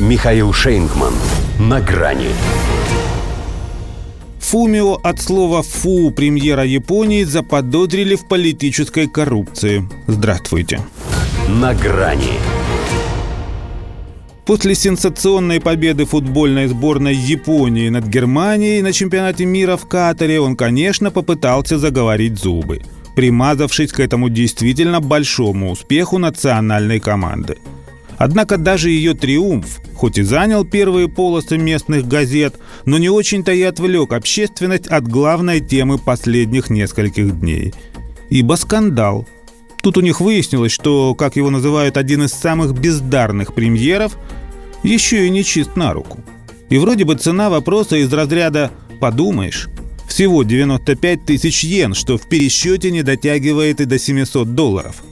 Михаил Шейнгман. На грани. Фумио от слова «фу» премьера Японии заподозрили в политической коррупции. Здравствуйте. На грани. После сенсационной победы футбольной сборной Японии над Германией на чемпионате мира в Катаре он, конечно, попытался заговорить зубы, примазавшись к этому действительно большому успеху национальной команды. Однако даже ее триумф, хоть и занял первые полосы местных газет, но не очень-то и отвлек общественность от главной темы последних нескольких дней. Ибо скандал. Тут у них выяснилось, что, как его называют, один из самых бездарных премьеров, еще и не чист на руку. И вроде бы цена вопроса из разряда «подумаешь», всего 95 тысяч йен, что в пересчете не дотягивает и до 700 долларов.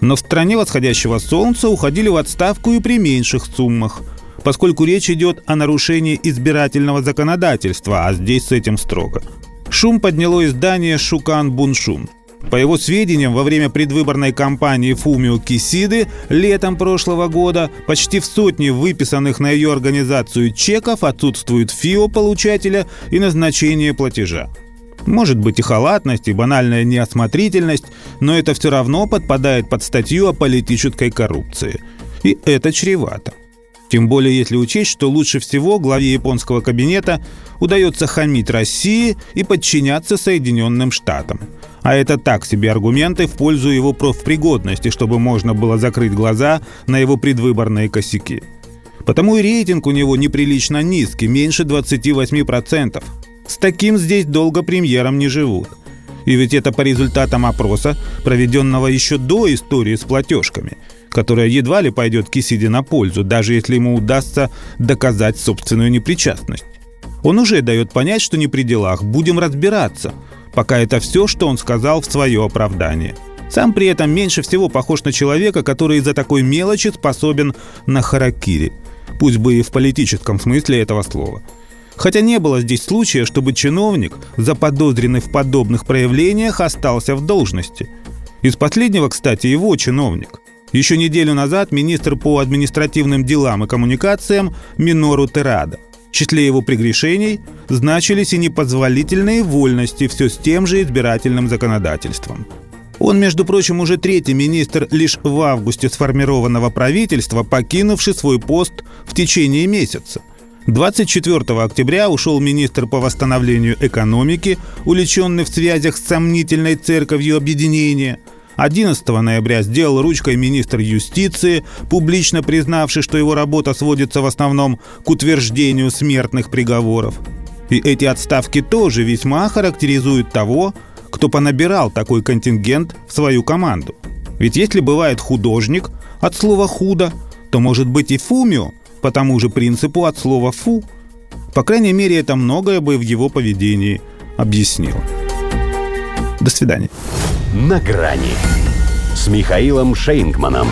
Но в стране восходящего солнца уходили в отставку и при меньших суммах, поскольку речь идет о нарушении избирательного законодательства, а здесь с этим строго. Шум подняло издание «Шукан Буншун». По его сведениям, во время предвыборной кампании Фумио Кисиды летом прошлого года почти в сотне выписанных на ее организацию чеков отсутствует ФИО получателя и назначение платежа. Может быть и халатность, и банальная неосмотрительность, но это все равно подпадает под статью о политической коррупции. И это чревато. Тем более, если учесть, что лучше всего главе японского кабинета удается хамить России и подчиняться Соединенным Штатам. А это так себе аргументы в пользу его профпригодности, чтобы можно было закрыть глаза на его предвыборные косяки. Потому и рейтинг у него неприлично низкий, меньше 28%. С таким здесь долго премьером не живут. И ведь это по результатам опроса, проведенного еще до истории с платежками – которая едва ли пойдет Кисиде на пользу, даже если ему удастся доказать собственную непричастность. Он уже дает понять, что не при делах, будем разбираться, пока это все, что он сказал в свое оправдание. Сам при этом меньше всего похож на человека, который из-за такой мелочи способен на харакири, пусть бы и в политическом смысле этого слова. Хотя не было здесь случая, чтобы чиновник, заподозренный в подобных проявлениях, остался в должности. Из последнего, кстати, его чиновник. Еще неделю назад министр по административным делам и коммуникациям Минору Терада. В числе его прегрешений значились и непозволительные вольности все с тем же избирательным законодательством. Он, между прочим, уже третий министр лишь в августе сформированного правительства, покинувший свой пост в течение месяца. 24 октября ушел министр по восстановлению экономики, увлеченный в связях с сомнительной церковью объединения – 11 ноября сделал ручкой министр юстиции, публично признавший, что его работа сводится в основном к утверждению смертных приговоров. И эти отставки тоже весьма характеризуют того, кто понабирал такой контингент в свою команду. Ведь если бывает художник от слова «худо», то может быть и фумио по тому же принципу от слова «фу». По крайней мере, это многое бы в его поведении объяснило. До свидания на грани с Михаилом Шейнгманом.